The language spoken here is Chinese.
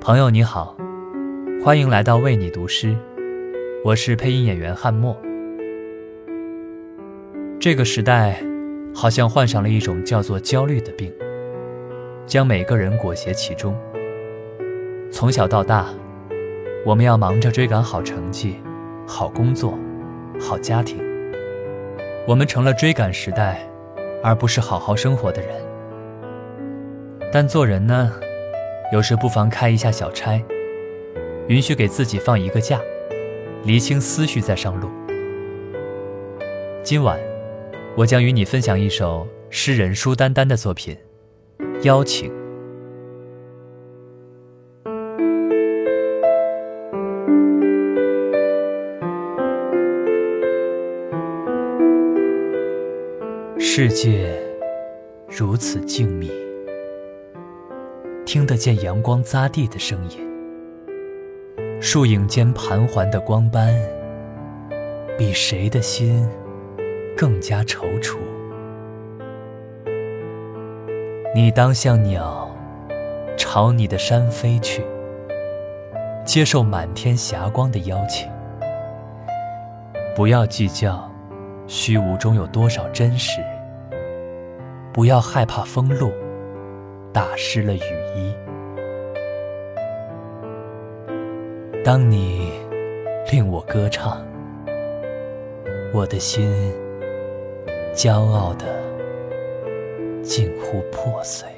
朋友你好，欢迎来到为你读诗，我是配音演员汉墨。这个时代，好像患上了一种叫做焦虑的病，将每个人裹挟其中。从小到大，我们要忙着追赶好成绩、好工作、好家庭，我们成了追赶时代，而不是好好生活的人。但做人呢？有时不妨开一下小差，允许给自己放一个假，理清思绪再上路。今晚，我将与你分享一首诗人舒丹丹的作品《邀请》。世界如此静谧。听得见阳光砸地的声音，树影间盘桓的光斑，比谁的心更加踌躇。你当像鸟，朝你的山飞去，接受满天霞光的邀请。不要计较虚无中有多少真实，不要害怕风露。打湿了雨衣。当你令我歌唱，我的心骄傲的近乎破碎。